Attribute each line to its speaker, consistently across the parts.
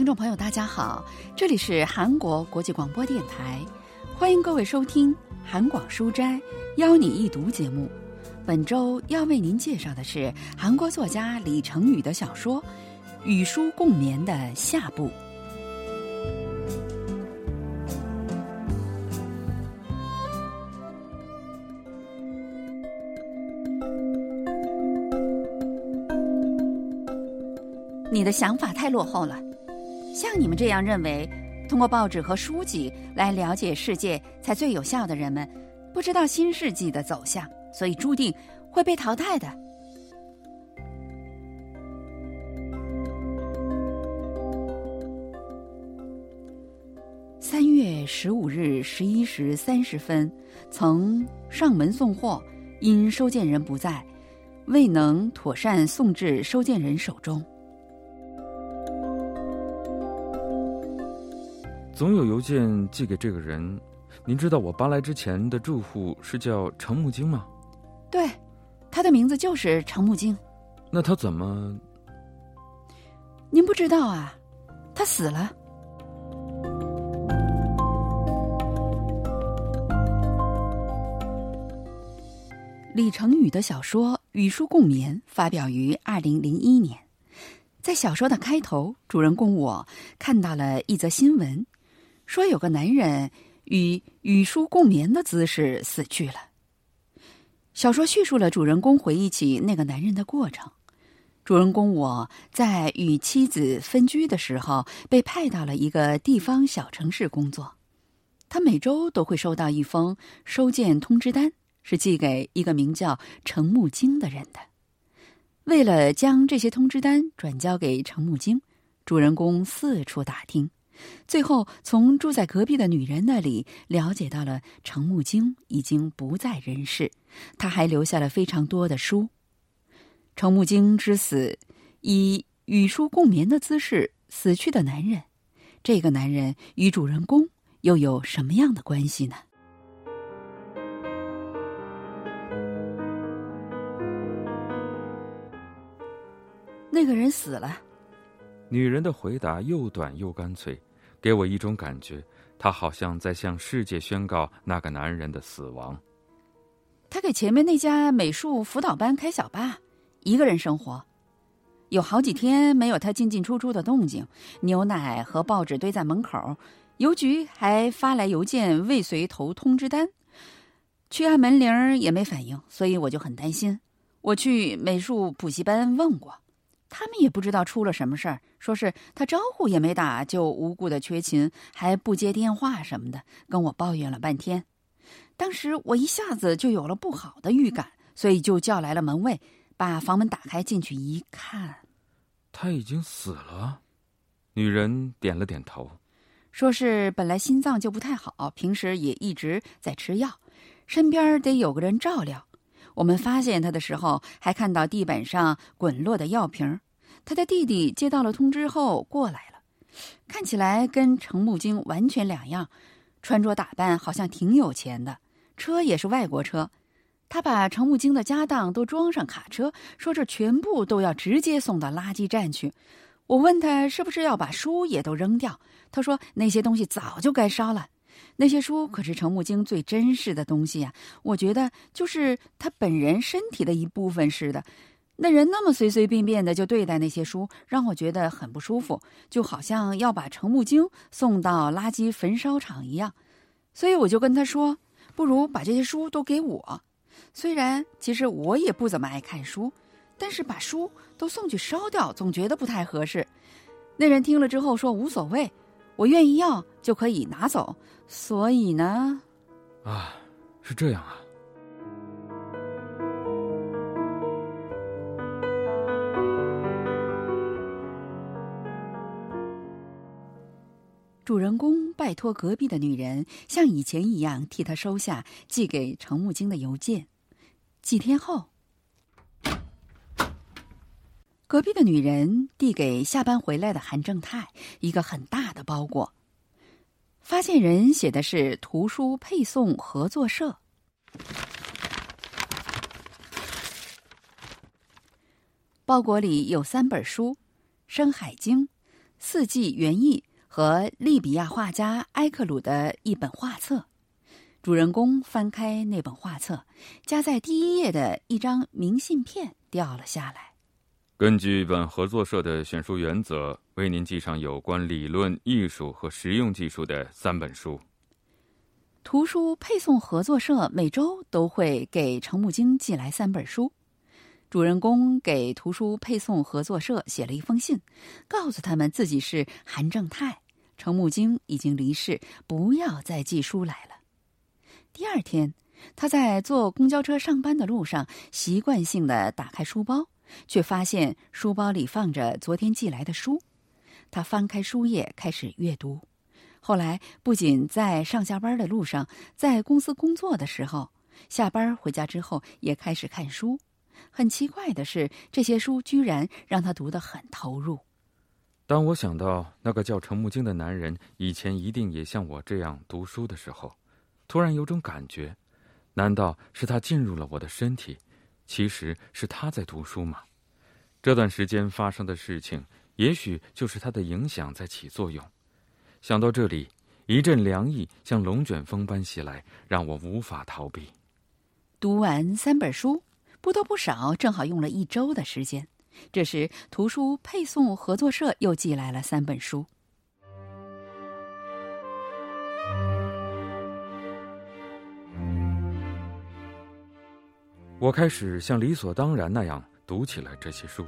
Speaker 1: 听众朋友，大家好，这里是韩国国际广播电台，欢迎各位收听《韩广书斋邀你一读》节目。本周要为您介绍的是韩国作家李成宇的小说《与书共眠》的下部。你的想法太落后了。像你们这样认为，通过报纸和书籍来了解世界才最有效的人们，不知道新世纪的走向，所以注定会被淘汰的。三月十五日十一时三十分，曾上门送货，因收件人不在，未能妥善送至收件人手中。
Speaker 2: 总有邮件寄给这个人。您知道我搬来之前的住户是叫程木京吗？
Speaker 1: 对，他的名字就是程木京。
Speaker 2: 那他怎么？
Speaker 1: 您不知道啊？他死了。李成宇的小说《与书共眠》发表于二零零一年，在小说的开头，主人公我看到了一则新闻。说有个男人以与书共眠的姿势死去了。小说叙述了主人公回忆起那个男人的过程。主人公我在与妻子分居的时候，被派到了一个地方小城市工作。他每周都会收到一封收件通知单，是寄给一个名叫程木京的人的。为了将这些通知单转交给程木京，主人公四处打听。最后，从住在隔壁的女人那里了解到了程木京已经不在人世，他还留下了非常多的书。程木京之死，以与书共眠的姿势死去的男人，这个男人与主人公又有什么样的关系呢？那个人死了。
Speaker 2: 女人的回答又短又干脆。给我一种感觉，他好像在向世界宣告那个男人的死亡。
Speaker 1: 他给前面那家美术辅导班开小吧，一个人生活，有好几天没有他进进出出的动静，牛奶和报纸堆在门口，邮局还发来邮件未随投通知单，去按门铃也没反应，所以我就很担心。我去美术补习班问过。他们也不知道出了什么事儿，说是他招呼也没打就无故的缺勤，还不接电话什么的，跟我抱怨了半天。当时我一下子就有了不好的预感，所以就叫来了门卫，把房门打开进去一看，
Speaker 2: 他已经死了。女人点了点头，
Speaker 1: 说是本来心脏就不太好，平时也一直在吃药，身边得有个人照料。我们发现他的时候，还看到地板上滚落的药瓶。他的弟弟接到了通知后过来了，看起来跟程木京完全两样，穿着打扮好像挺有钱的，车也是外国车。他把程木京的家当都装上卡车，说这全部都要直接送到垃圾站去。我问他是不是要把书也都扔掉，他说那些东西早就该烧了。那些书可是程木经最珍视的东西呀，我觉得就是他本人身体的一部分似的。那人那么随随便便的就对待那些书，让我觉得很不舒服，就好像要把程木经送到垃圾焚烧厂一样。所以我就跟他说，不如把这些书都给我。虽然其实我也不怎么爱看书，但是把书都送去烧掉，总觉得不太合适。那人听了之后说无所谓，我愿意要就可以拿走。所以呢，
Speaker 2: 啊，是这样啊。
Speaker 1: 主人公拜托隔壁的女人，像以前一样替他收下寄给程木京的邮件。几天后，隔壁的女人递给下班回来的韩正泰一个很大的包裹。发件人写的是图书配送合作社。包裹里有三本书，《山海经》《四季园艺和利比亚画家埃克鲁的一本画册。主人公翻开那本画册，夹在第一页的一张明信片掉了下来。
Speaker 2: 根据本合作社的选书原则，为您寄上有关理论、艺术和实用技术的三本书。
Speaker 1: 图书配送合作社每周都会给程木经寄来三本书。主人公给图书配送合作社写了一封信，告诉他们自己是韩正泰，程木经已经离世，不要再寄书来了。第二天，他在坐公交车上班的路上，习惯性的打开书包，却发现书包里放着昨天寄来的书。他翻开书页，开始阅读。后来，不仅在上下班的路上，在公司工作的时候，下班回家之后，也开始看书。很奇怪的是，这些书居然让他读得很投入。
Speaker 2: 当我想到那个叫程木经的男人以前一定也像我这样读书的时候，突然有种感觉，难道是他进入了我的身体？其实是他在读书嘛？这段时间发生的事情，也许就是他的影响在起作用。想到这里，一阵凉意像龙卷风般袭来，让我无法逃避。
Speaker 1: 读完三本书，不多不少，正好用了一周的时间。这时，图书配送合作社又寄来了三本书。
Speaker 2: 我开始像理所当然那样读起了这些书。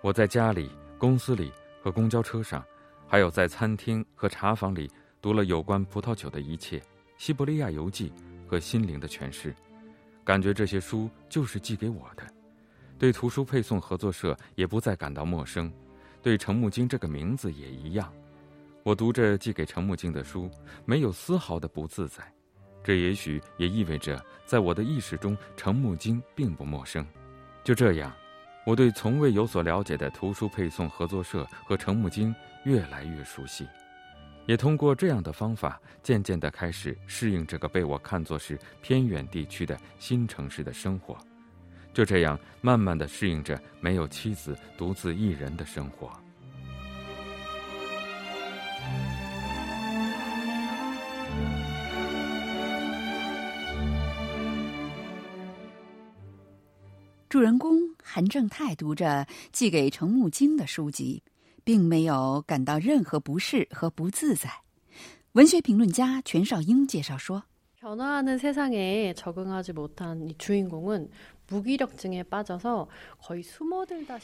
Speaker 2: 我在家里、公司里和公交车上，还有在餐厅和茶房里读了有关葡萄酒的一切、西伯利亚游记和心灵的诠释，感觉这些书就是寄给我的。对图书配送合作社也不再感到陌生，对程木经这个名字也一样。我读着寄给程木经的书，没有丝毫的不自在。这也许也意味着，在我的意识中，程木经并不陌生。就这样，我对从未有所了解的图书配送合作社和程木经越来越熟悉，也通过这样的方法，渐渐地开始适应这个被我看作是偏远地区的新城市的生活。就这样，慢慢地适应着没有妻子、独自一人的生活。
Speaker 1: 主人公韩正泰读着寄给程木经的书籍，并没有感到任何不适和不自在。文学评论家全少英介绍说：“
Speaker 3: 변화하는세상에적응하지못한이주인공은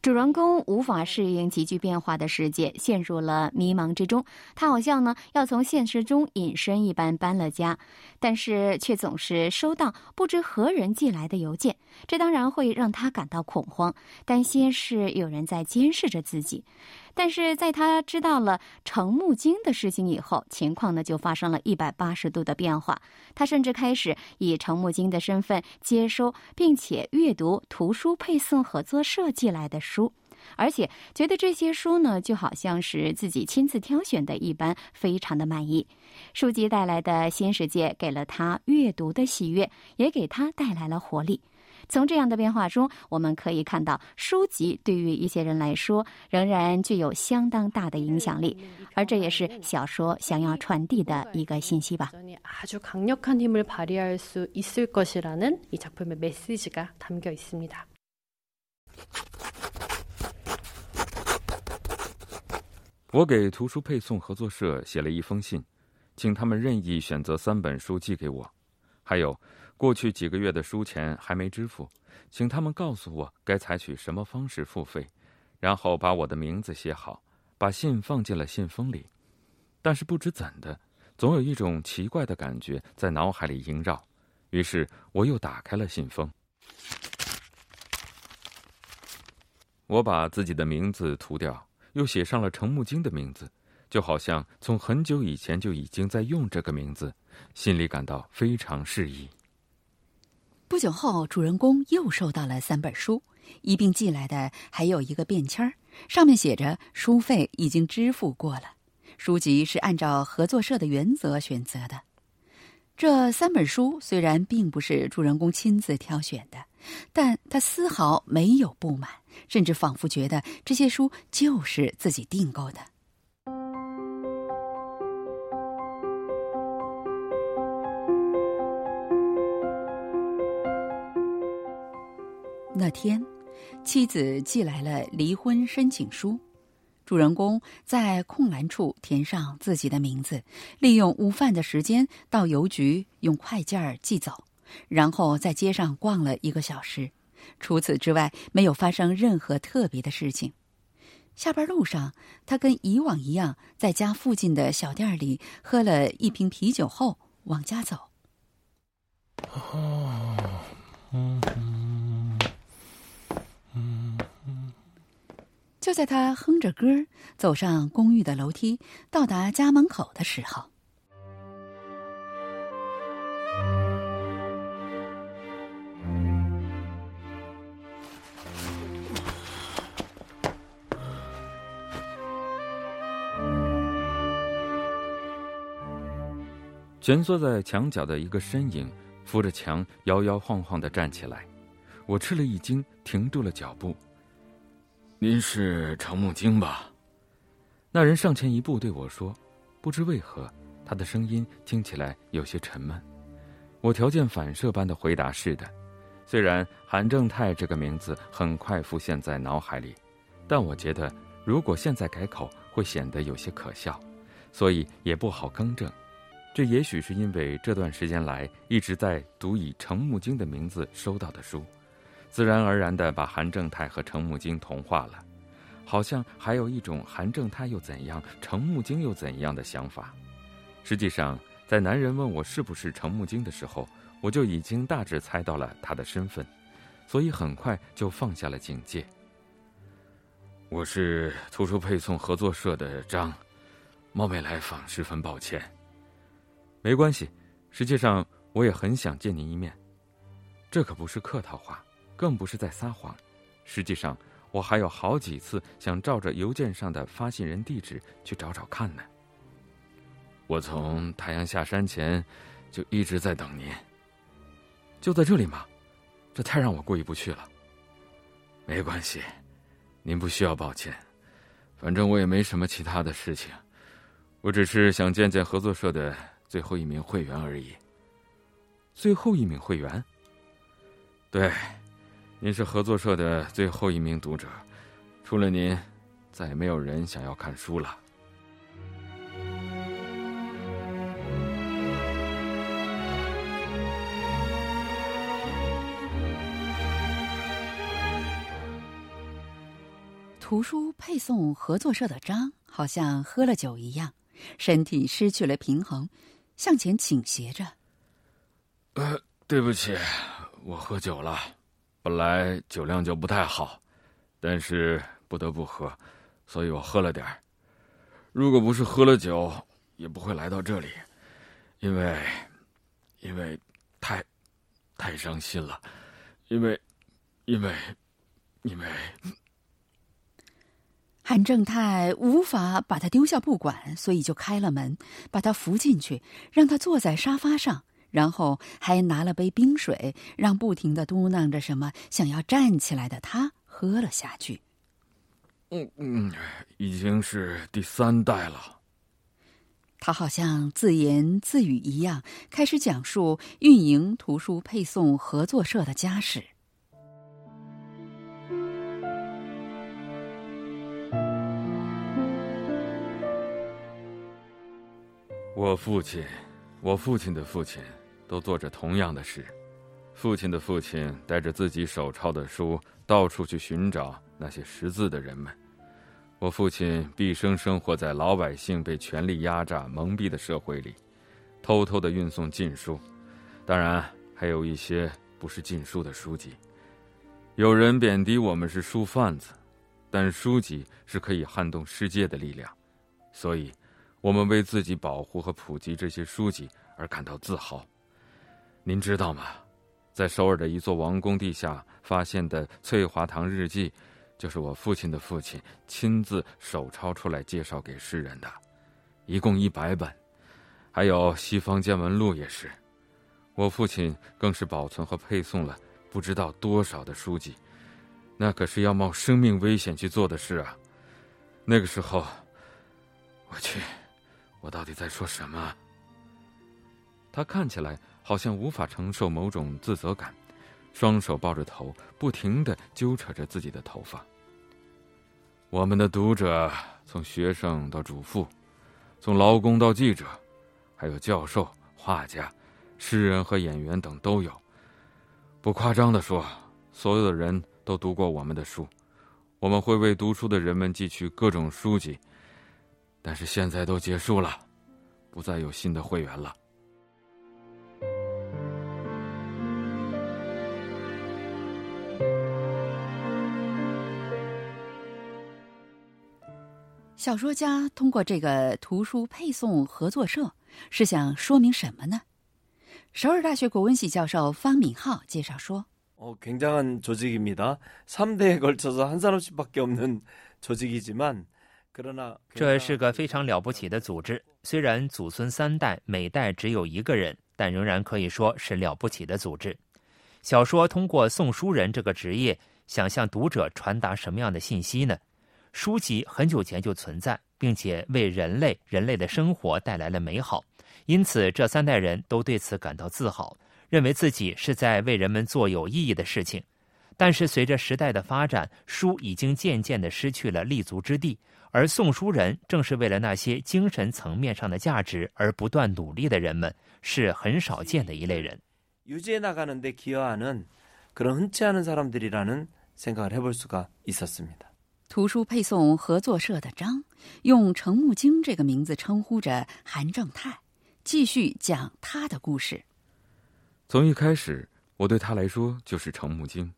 Speaker 4: 主人公无法适应急剧变化的世界，陷入了迷茫之中。他好像呢要从现实中隐身一般搬了家，但是却总是收到不知何人寄来的邮件，这当然会让他感到恐慌，担心是有人在监视着自己。但是在他知道了程木经的事情以后，情况呢就发生了一百八十度的变化。他甚至开始以程木经的身份接收并且阅读图书配送合作社寄来的书，而且觉得这些书呢就好像是自己亲自挑选的一般，非常的满意。书籍带来的新世界给了他阅读的喜悦，也给他带来了活力。从这样的变化中，我们可以看到，书籍对于一些人来说仍然具有相当大的影响力，而这也是小说想要传递的一个信息吧。
Speaker 3: 아주강력한힘을발휘할수있을것이라는이작품의메시지가담겨있습니다
Speaker 2: 我给图书配送合作社写了一封信，请他们任意选择三本书寄给我，还有。 过去几个月的书钱还没支付，请他们告诉我该采取什么方式付费，然后把我的名字写好，把信放进了信封里。但是不知怎的，总有一种奇怪的感觉在脑海里萦绕，于是我又打开了信封。我把自己的名字涂掉，又写上了程木经的名字，就好像从很久以前就已经在用这个名字，心里感到非常适宜。
Speaker 1: 不久后，主人公又收到了三本书，一并寄来的还有一个便签儿，上面写着书费已经支付过了。书籍是按照合作社的原则选择的。这三本书虽然并不是主人公亲自挑选的，但他丝毫没有不满，甚至仿佛觉得这些书就是自己订购的。那天，妻子寄来了离婚申请书。主人公在空栏处填上自己的名字，利用午饭的时间到邮局用快件寄走，然后在街上逛了一个小时。除此之外，没有发生任何特别的事情。下班路上，他跟以往一样，在家附近的小店里喝了一瓶啤酒后往家走。哦，嗯就在他哼着歌走上公寓的楼梯，到达家门口的时候，
Speaker 2: 蜷缩在墙角的一个身影扶着墙摇摇晃晃的站起来，我吃了一惊，停住了脚步。您是程木经吧？那人上前一步对我说：“不知为何，他的声音听起来有些沉闷。”我条件反射般的回答：“是的。”虽然韩正泰这个名字很快浮现在脑海里，但我觉得如果现在改口会显得有些可笑，所以也不好更正。这也许是因为这段时间来一直在读以程木经的名字收到的书。自然而然地把韩正泰和程木经同化了，好像还有一种韩正泰又怎样，程木经又怎样的想法。实际上，在男人问我是不是程木经的时候，我就已经大致猜到了他的身份，所以很快就放下了警戒。我是图书配送合作社的张，冒昧来访，十分抱歉。没关系，实际上我也很想见您一面，这可不是客套话。更不是在撒谎，实际上我还有好几次想照着邮件上的发信人地址去找找看呢。我从太阳下山前就一直在等您，就在这里吗？这太让我过意不去了。没关系，您不需要抱歉，反正我也没什么其他的事情，我只是想见见合作社的最后一名会员而已。最后一名会员？对。您是合作社的最后一名读者，除了您，再也没有人想要看书了。
Speaker 1: 图书配送合作社的张好像喝了酒一样，身体失去了平衡，向前倾斜着。
Speaker 2: 呃，对不起，我喝酒了。本来酒量就不太好，但是不得不喝，所以我喝了点儿。如果不是喝了酒，也不会来到这里，因为，因为，太，太伤心了，因为，因为，因为，
Speaker 1: 韩正泰无法把他丢下不管，所以就开了门，把他扶进去，让他坐在沙发上。然后还拿了杯冰水，让不停的嘟囔着什么想要站起来的他喝了下去。
Speaker 2: 嗯嗯，已经是第三代了。
Speaker 1: 他好像自言自语一样，开始讲述运营图书配送合作社的家史。
Speaker 2: 我父亲，我父亲的父亲。都做着同样的事。父亲的父亲带着自己手抄的书，到处去寻找那些识字的人们。我父亲毕生生活在老百姓被权力压榨、蒙蔽的社会里，偷偷的运送禁书，当然还有一些不是禁书的书籍。有人贬低我们是书贩子，但书籍是可以撼动世界的力量，所以，我们为自己保护和普及这些书籍而感到自豪。您知道吗？在首尔的一座王宫地下发现的《翠华堂日记》，就是我父亲的父亲亲自手抄出来介绍给世人的，一共一百本。还有《西方见闻录》也是，我父亲更是保存和配送了不知道多少的书籍，那可是要冒生命危险去做的事啊！那个时候，我去，我到底在说什么？他看起来好像无法承受某种自责感，双手抱着头，不停的揪扯着自己的头发。我们的读者，从学生到主妇，从劳工到记者，还有教授、画家、诗人和演员等都有。不夸张的说，所有的人都读过我们的书。我们会为读书的人们寄去各种书籍，但是现在都结束了，不再有新的会员了。
Speaker 1: 小说家通过这个图书配送合作社是想说明什么呢？首尔大学国文系教授方敏浩介绍说：“
Speaker 5: 어굉장한조직입니다삼대에걸쳐서한사람씩밖에없는조직이지만
Speaker 6: 这是个非常了不起的组织。虽然祖孙三代每代只有一个人，但仍然可以说是了不起的组织。小说通过送书人这个职业，想向读者传达什么样的信息呢？” 书籍很久前就存在，并且为人类、人类的生活带来了美好，因此这三代人都对此感到自豪，认为自己是在为人们做有意义的事情。但是随着时代的发展，书已经渐渐的失去了立足之地，而送书人正是为了那些精神层面上的价值而不断努力的人们，是很少见的一类人。유지해나가는데기여하는그런흔치않은사람들이라는생각을해볼수가있었습니다
Speaker 1: 图书配送合作社的张用程木经这个名字称呼着韩正泰，继续讲他的故事。
Speaker 2: 从一开始，我对他来说就是程木经。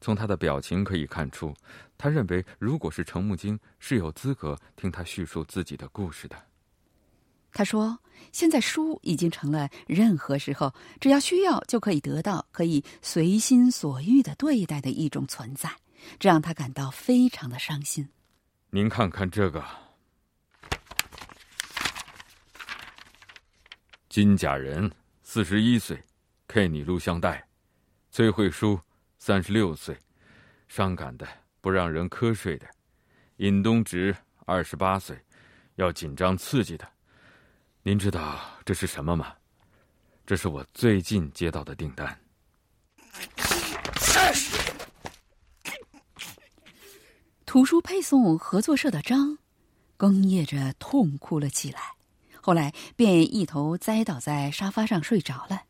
Speaker 2: 从他的表情可以看出，他认为如果是程木经，是有资格听他叙述自己的故事的。
Speaker 1: 他说：“现在书已经成了任何时候只要需要就可以得到、可以随心所欲的对待的一种存在。”这让他感到非常的伤心。
Speaker 2: 您看看这个，金甲人四十一岁，K 你录像带；崔慧书三十六岁，伤感的不让人瞌睡的；尹东植二十八岁，要紧张刺激的。您知道这是什么吗？这是我最近接到的订单。
Speaker 1: 图书配送合作社的张，哽咽着痛哭了起来，后来便一头栽倒在沙发上睡着了。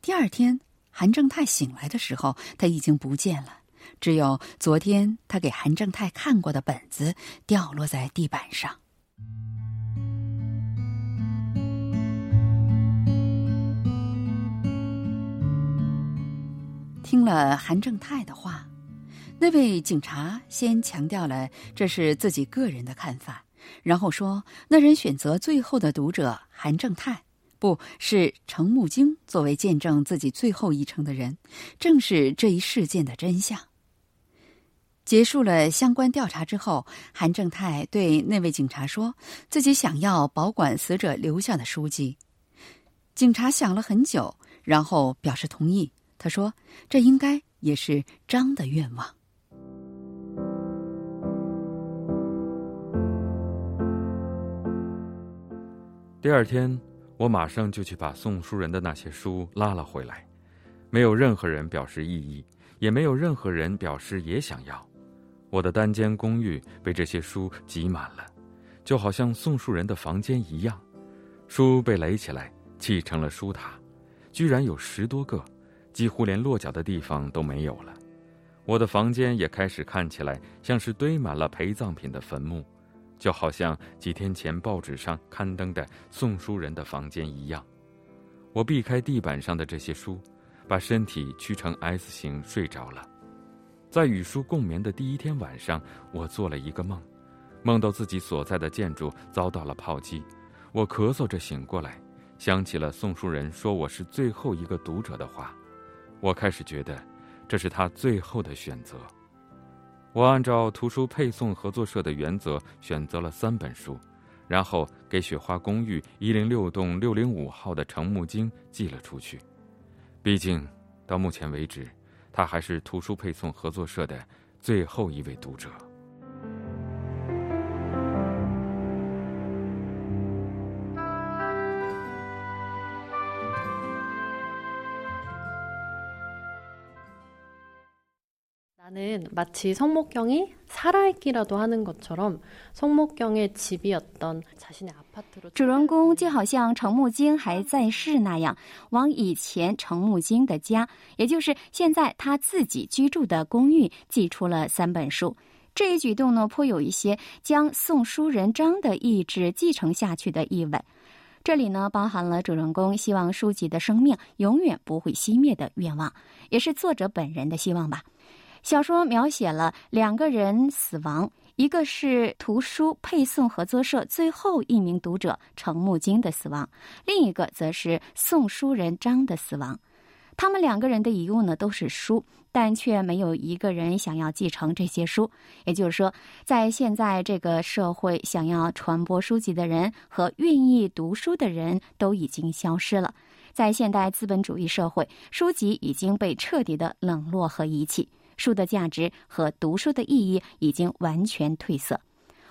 Speaker 1: 第二天，韩正泰醒来的时候，他已经不见了，只有昨天他给韩正泰看过的本子掉落在地板上。听了韩正泰的话。那位警察先强调了这是自己个人的看法，然后说那人选择最后的读者韩正泰，不是程木京作为见证自己最后一程的人，正是这一事件的真相。结束了相关调查之后，韩正泰对那位警察说自己想要保管死者留下的书籍。警察想了很久，然后表示同意。他说：“这应该也是张的愿望。”
Speaker 2: 第二天，我马上就去把送书人的那些书拉了回来。没有任何人表示异议，也没有任何人表示也想要。我的单间公寓被这些书挤满了，就好像送书人的房间一样。书被垒起来，砌成了书塔，居然有十多个，几乎连落脚的地方都没有了。我的房间也开始看起来像是堆满了陪葬品的坟墓。就好像几天前报纸上刊登的送书人的房间一样，我避开地板上的这些书，把身体屈成 S 型睡着了。在与书共眠的第一天晚上，我做了一个梦，梦到自己所在的建筑遭到了炮击。我咳嗽着醒过来，想起了送书人说我是最后一个读者的话，我开始觉得这是他最后的选择。我按照图书配送合作社的原则选择了三本书，然后给雪花公寓一零六栋六零五号的程木经寄了出去。毕竟，到目前为止，他还是图书配送合作社的最后一位读者。
Speaker 3: 마치 성목경이 살아있기라도 하는 것처럼 성목경의 집이었던 자신의 아파트로
Speaker 4: 主人公就好像程木经还在世那样，往以前程木经的家，也就是现在他自己居住的公寓，寄出了三本书。这一举动呢，颇有一些将送书人张的意志继承下去的意味。这里呢，包含了主人公希望书籍的生命永远不会熄灭的愿望，也是作者本人的希望吧。 小说描写了两个人死亡，一个是图书配送合作社最后一名读者程木金的死亡，另一个则是送书人张的死亡。他们两个人的遗物呢都是书，但却没有一个人想要继承这些书。也就是说，在现在这个社会，想要传播书籍的人和愿意读书的人都已经消失了。在现代资本主义社会，书籍已经被彻底的冷落和遗弃。书的价值和读书的意义已经完全褪色。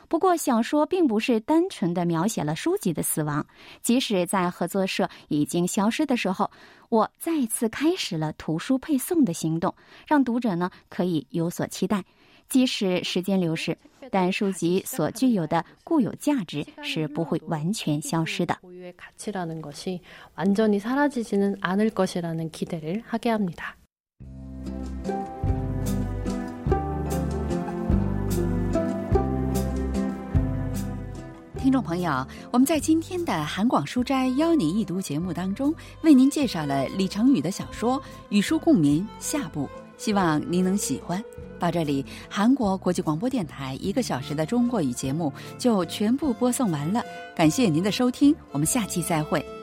Speaker 4: 不过，小说并不是单纯的描写了书籍的死亡。即使在合作社已经消失的时候，我再次开始了图书配送的行动，让读者呢可以有所期待。即使时间流逝，但书籍所具有的固有价值是不会完全消失的。
Speaker 1: 众朋友，我们在今天的韩广书斋邀您一读节目当中，为您介绍了李成宇的小说《与书共眠》下部，希望您能喜欢。到这里，韩国国际广播电台一个小时的中国语节目就全部播送完了，感谢您的收听，我们下期再会。